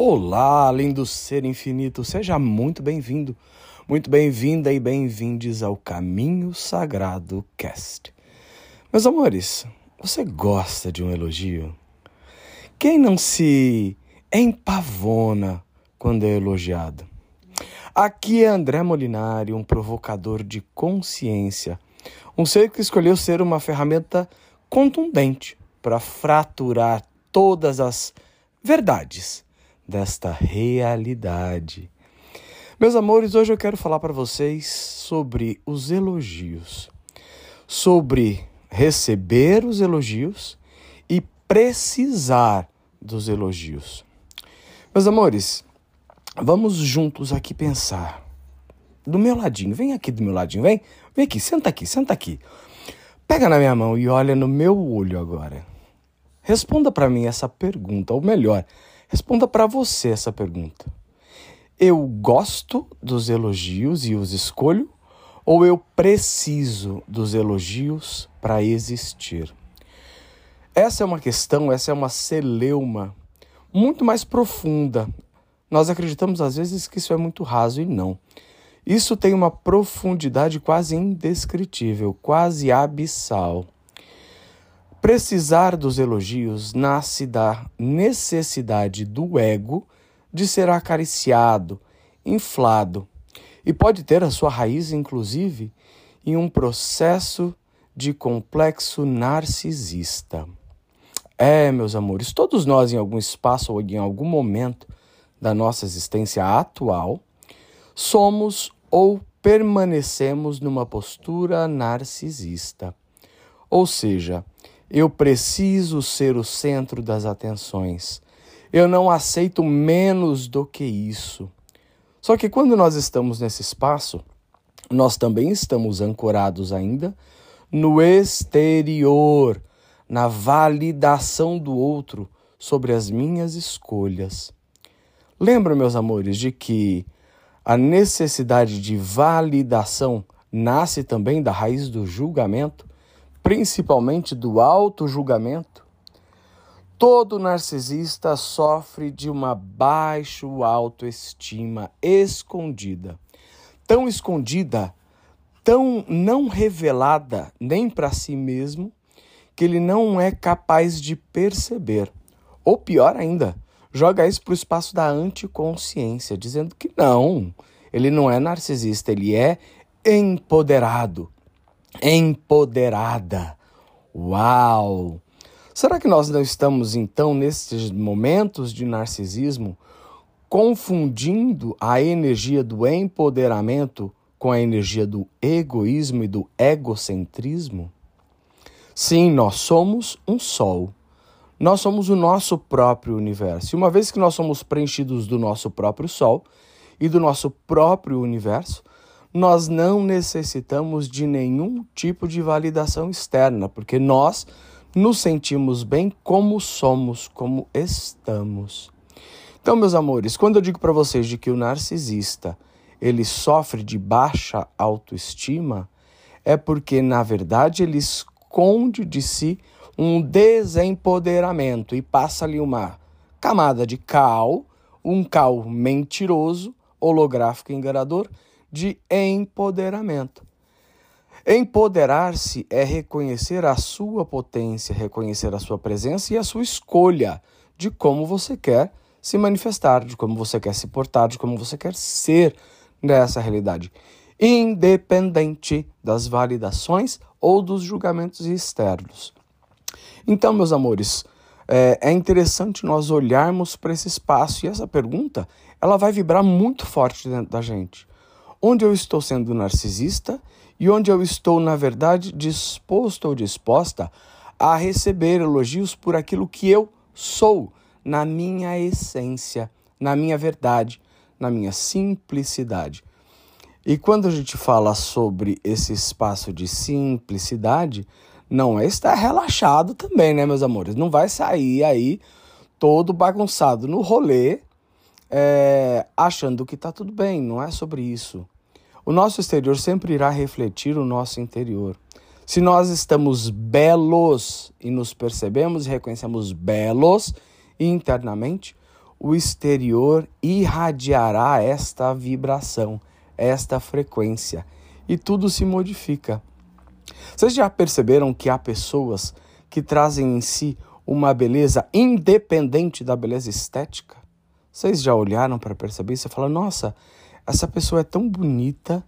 Olá, lindo ser infinito, seja muito bem-vindo, muito bem-vinda e bem-vindes ao Caminho Sagrado Cast. Meus amores, você gosta de um elogio? Quem não se empavona quando é elogiado? Aqui é André Molinari, um provocador de consciência, um ser que escolheu ser uma ferramenta contundente para fraturar todas as verdades desta realidade. Meus amores, hoje eu quero falar para vocês sobre os elogios, sobre receber os elogios e precisar dos elogios. Meus amores, vamos juntos aqui pensar. Do meu ladinho, vem aqui do meu ladinho, vem, vem aqui, senta aqui, senta aqui. Pega na minha mão e olha no meu olho agora. Responda para mim essa pergunta, ou melhor, Responda para você essa pergunta. Eu gosto dos elogios e os escolho ou eu preciso dos elogios para existir? Essa é uma questão, essa é uma celeuma muito mais profunda. Nós acreditamos às vezes que isso é muito raso e não. Isso tem uma profundidade quase indescritível, quase abissal. Precisar dos elogios nasce da necessidade do ego de ser acariciado, inflado, e pode ter a sua raiz, inclusive, em um processo de complexo narcisista. É, meus amores, todos nós, em algum espaço ou em algum momento da nossa existência atual, somos ou permanecemos numa postura narcisista. Ou seja, eu preciso ser o centro das atenções. Eu não aceito menos do que isso. Só que quando nós estamos nesse espaço, nós também estamos ancorados ainda no exterior, na validação do outro sobre as minhas escolhas. Lembra, meus amores, de que a necessidade de validação nasce também da raiz do julgamento? Principalmente do auto-julgamento, todo narcisista sofre de uma baixa autoestima escondida. Tão escondida, tão não revelada nem para si mesmo, que ele não é capaz de perceber. Ou pior ainda, joga isso para o espaço da anticonsciência, dizendo que não, ele não é narcisista, ele é empoderado empoderada. Uau! Será que nós não estamos então nesses momentos de narcisismo confundindo a energia do empoderamento com a energia do egoísmo e do egocentrismo? Sim, nós somos um sol. Nós somos o nosso próprio universo. E uma vez que nós somos preenchidos do nosso próprio sol e do nosso próprio universo, nós não necessitamos de nenhum tipo de validação externa, porque nós nos sentimos bem como somos, como estamos. Então, meus amores, quando eu digo para vocês de que o narcisista ele sofre de baixa autoestima, é porque na verdade ele esconde de si um desempoderamento e passa ali uma camada de cal, um cal mentiroso, holográfico enganador de empoderamento. Empoderar-se é reconhecer a sua potência, reconhecer a sua presença e a sua escolha de como você quer se manifestar, de como você quer se portar, de como você quer ser nessa realidade, independente das validações ou dos julgamentos externos. Então, meus amores, é, é interessante nós olharmos para esse espaço e essa pergunta ela vai vibrar muito forte dentro da gente onde eu estou sendo narcisista e onde eu estou, na verdade, disposto ou disposta a receber elogios por aquilo que eu sou, na minha essência, na minha verdade, na minha simplicidade. E quando a gente fala sobre esse espaço de simplicidade, não é estar relaxado também, né, meus amores? Não vai sair aí todo bagunçado no rolê é, achando que está tudo bem, não é sobre isso. O nosso exterior sempre irá refletir o nosso interior. Se nós estamos belos e nos percebemos e reconhecemos belos internamente, o exterior irradiará esta vibração, esta frequência, e tudo se modifica. Vocês já perceberam que há pessoas que trazem em si uma beleza independente da beleza estética? Vocês já olharam para perceber isso e falam: nossa, essa pessoa é tão bonita.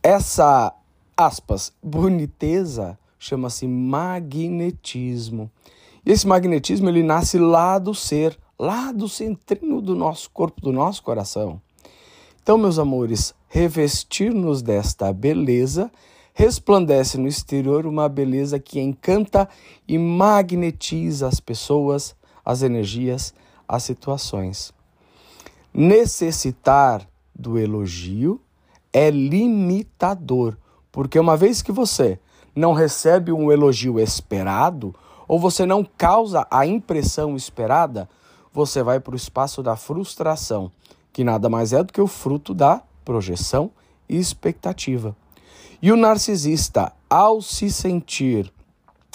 Essa, aspas, boniteza chama-se magnetismo. E esse magnetismo ele nasce lá do ser, lá do centrinho do nosso corpo, do nosso coração. Então, meus amores, revestir-nos desta beleza resplandece no exterior uma beleza que encanta e magnetiza as pessoas, as energias, as situações. Necessitar do elogio é limitador, porque uma vez que você não recebe um elogio esperado, ou você não causa a impressão esperada, você vai para o espaço da frustração, que nada mais é do que o fruto da projeção e expectativa. E o narcisista, ao se sentir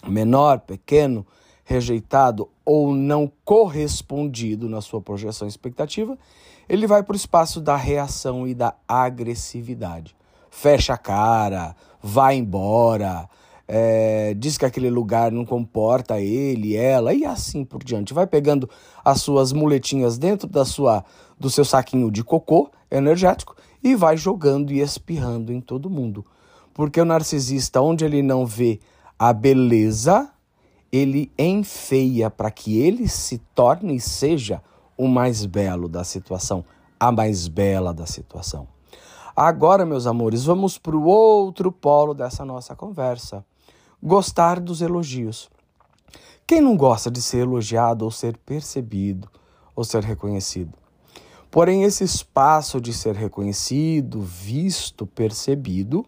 menor, pequeno, rejeitado ou não correspondido na sua projeção expectativa, ele vai para o espaço da reação e da agressividade. Fecha a cara, vai embora, é, diz que aquele lugar não comporta ele, ela e assim por diante. Vai pegando as suas muletinhas dentro da sua, do seu saquinho de cocô energético e vai jogando e espirrando em todo mundo. Porque o narcisista, onde ele não vê a beleza, ele enfeia para que ele se torne e seja o mais belo da situação, a mais bela da situação. Agora, meus amores, vamos para o outro polo dessa nossa conversa. Gostar dos elogios. Quem não gosta de ser elogiado ou ser percebido ou ser reconhecido? Porém, esse espaço de ser reconhecido, visto, percebido,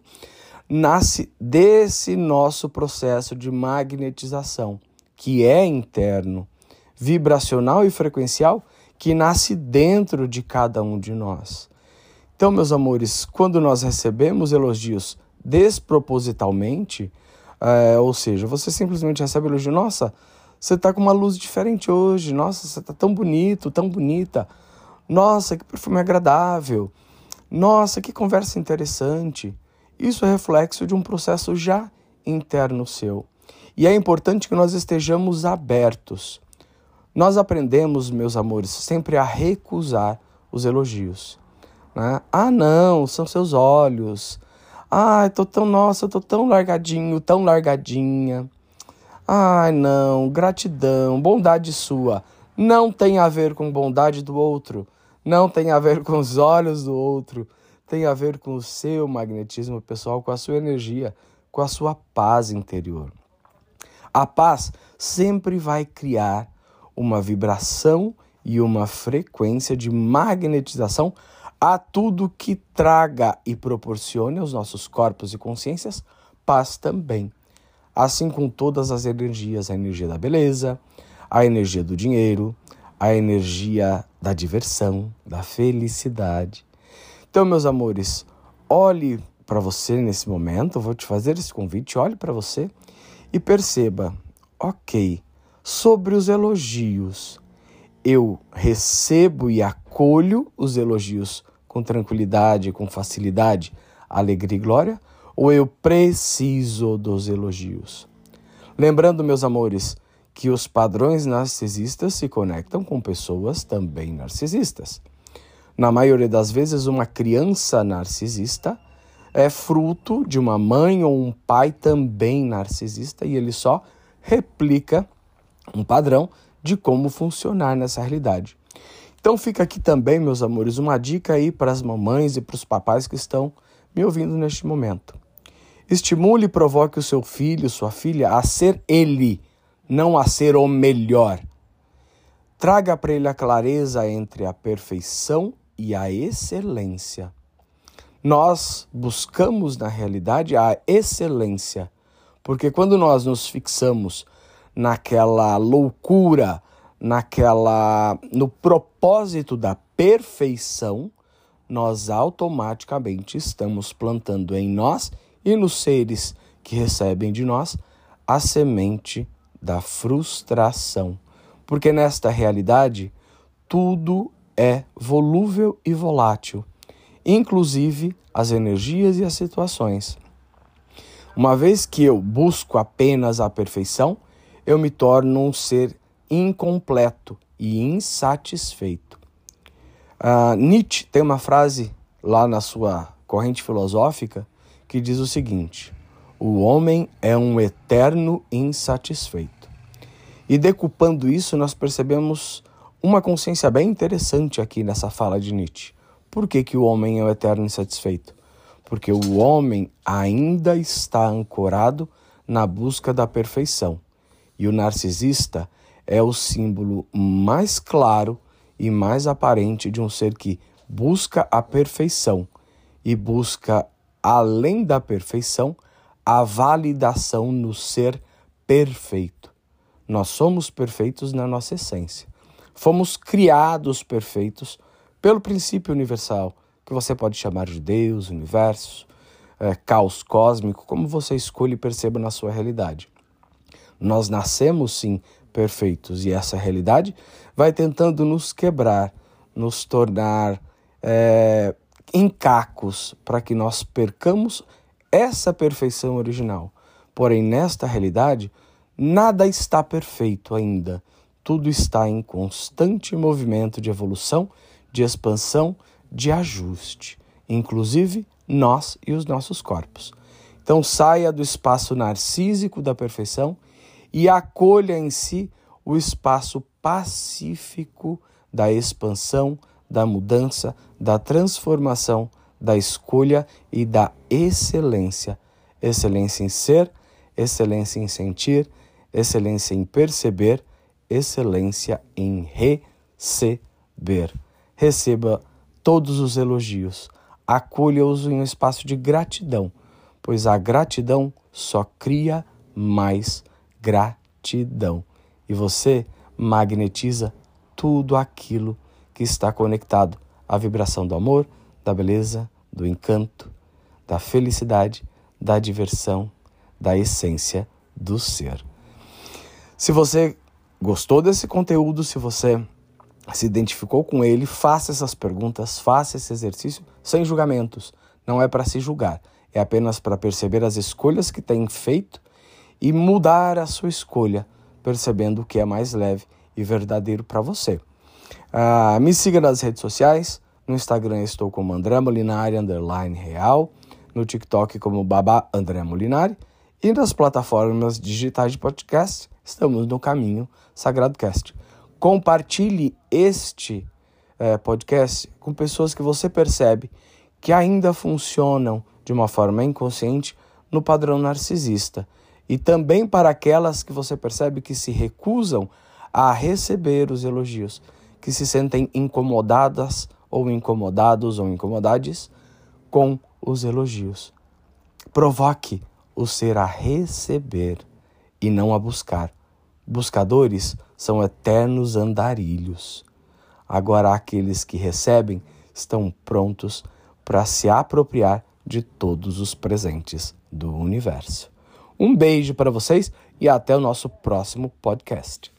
nasce desse nosso processo de magnetização, que é interno, vibracional e frequencial, que nasce dentro de cada um de nós. Então, meus amores, quando nós recebemos elogios despropositalmente, é, ou seja, você simplesmente recebe elogio, nossa, você está com uma luz diferente hoje, nossa, você está tão bonito, tão bonita, nossa, que perfume agradável, nossa, que conversa interessante. Isso é reflexo de um processo já interno seu. E é importante que nós estejamos abertos. Nós aprendemos, meus amores, sempre a recusar os elogios. Né? Ah, não, são seus olhos. Ah, eu tô tão, nossa, eu tô tão largadinho, tão largadinha. Ai, não, gratidão, bondade sua. Não tem a ver com bondade do outro. Não tem a ver com os olhos do outro tem a ver com o seu magnetismo pessoal, com a sua energia, com a sua paz interior. A paz sempre vai criar uma vibração e uma frequência de magnetização a tudo que traga e proporcione aos nossos corpos e consciências paz também. Assim com todas as energias, a energia da beleza, a energia do dinheiro, a energia da diversão, da felicidade, então, meus amores, olhe para você nesse momento, vou te fazer esse convite, olhe para você e perceba, ok, sobre os elogios, eu recebo e acolho os elogios com tranquilidade, com facilidade, alegria e glória, ou eu preciso dos elogios? Lembrando, meus amores, que os padrões narcisistas se conectam com pessoas também narcisistas. Na maioria das vezes, uma criança narcisista é fruto de uma mãe ou um pai também narcisista e ele só replica um padrão de como funcionar nessa realidade. Então fica aqui também, meus amores, uma dica aí para as mamães e para os papais que estão me ouvindo neste momento. Estimule e provoque o seu filho, sua filha a ser ele, não a ser o melhor. Traga para ele a clareza entre a perfeição e a excelência. Nós buscamos, na realidade, a excelência, porque quando nós nos fixamos naquela loucura, naquela no propósito da perfeição, nós automaticamente estamos plantando em nós e nos seres que recebem de nós a semente da frustração. Porque nesta realidade, tudo é volúvel e volátil, inclusive as energias e as situações. Uma vez que eu busco apenas a perfeição, eu me torno um ser incompleto e insatisfeito. Uh, Nietzsche tem uma frase lá na sua corrente filosófica que diz o seguinte: o homem é um eterno insatisfeito. E decupando isso, nós percebemos uma consciência bem interessante aqui nessa fala de Nietzsche. Por que, que o homem é o eterno insatisfeito? Porque o homem ainda está ancorado na busca da perfeição. E o narcisista é o símbolo mais claro e mais aparente de um ser que busca a perfeição e busca, além da perfeição, a validação no ser perfeito. Nós somos perfeitos na nossa essência. Fomos criados perfeitos pelo princípio universal, que você pode chamar de Deus, universo, é, caos cósmico, como você escolhe e perceba na sua realidade. Nós nascemos sim perfeitos e essa realidade vai tentando nos quebrar, nos tornar é, encacos para que nós percamos essa perfeição original. Porém, nesta realidade, nada está perfeito ainda. Tudo está em constante movimento de evolução, de expansão, de ajuste, inclusive nós e os nossos corpos. Então, saia do espaço narcísico da perfeição e acolha em si o espaço pacífico da expansão, da mudança, da transformação, da escolha e da excelência. Excelência em ser, excelência em sentir, excelência em perceber, excelência em receber. Receba todos os elogios, acolha-os em um espaço de gratidão, pois a gratidão só cria mais gratidão. E você magnetiza tudo aquilo que está conectado à vibração do amor, da beleza, do encanto, da felicidade, da diversão, da essência do ser. Se você gostou desse conteúdo, se você se identificou com ele, faça essas perguntas, faça esse exercício sem julgamentos. Não é para se julgar, é apenas para perceber as escolhas que tem feito e mudar a sua escolha, percebendo o que é mais leve e verdadeiro para você. Uh, me siga nas redes sociais. No Instagram estou como André Molinari, underline real. No TikTok como Babá André Molinari. E nas plataformas digitais de podcast, estamos no caminho Sagrado Cast. Compartilhe este eh, podcast com pessoas que você percebe que ainda funcionam de uma forma inconsciente no padrão narcisista e também para aquelas que você percebe que se recusam a receber os elogios, que se sentem incomodadas ou incomodados ou incomodades com os elogios. Provoque o ser a receber e não a buscar. Buscadores são eternos andarilhos. Agora, aqueles que recebem estão prontos para se apropriar de todos os presentes do universo. Um beijo para vocês e até o nosso próximo podcast.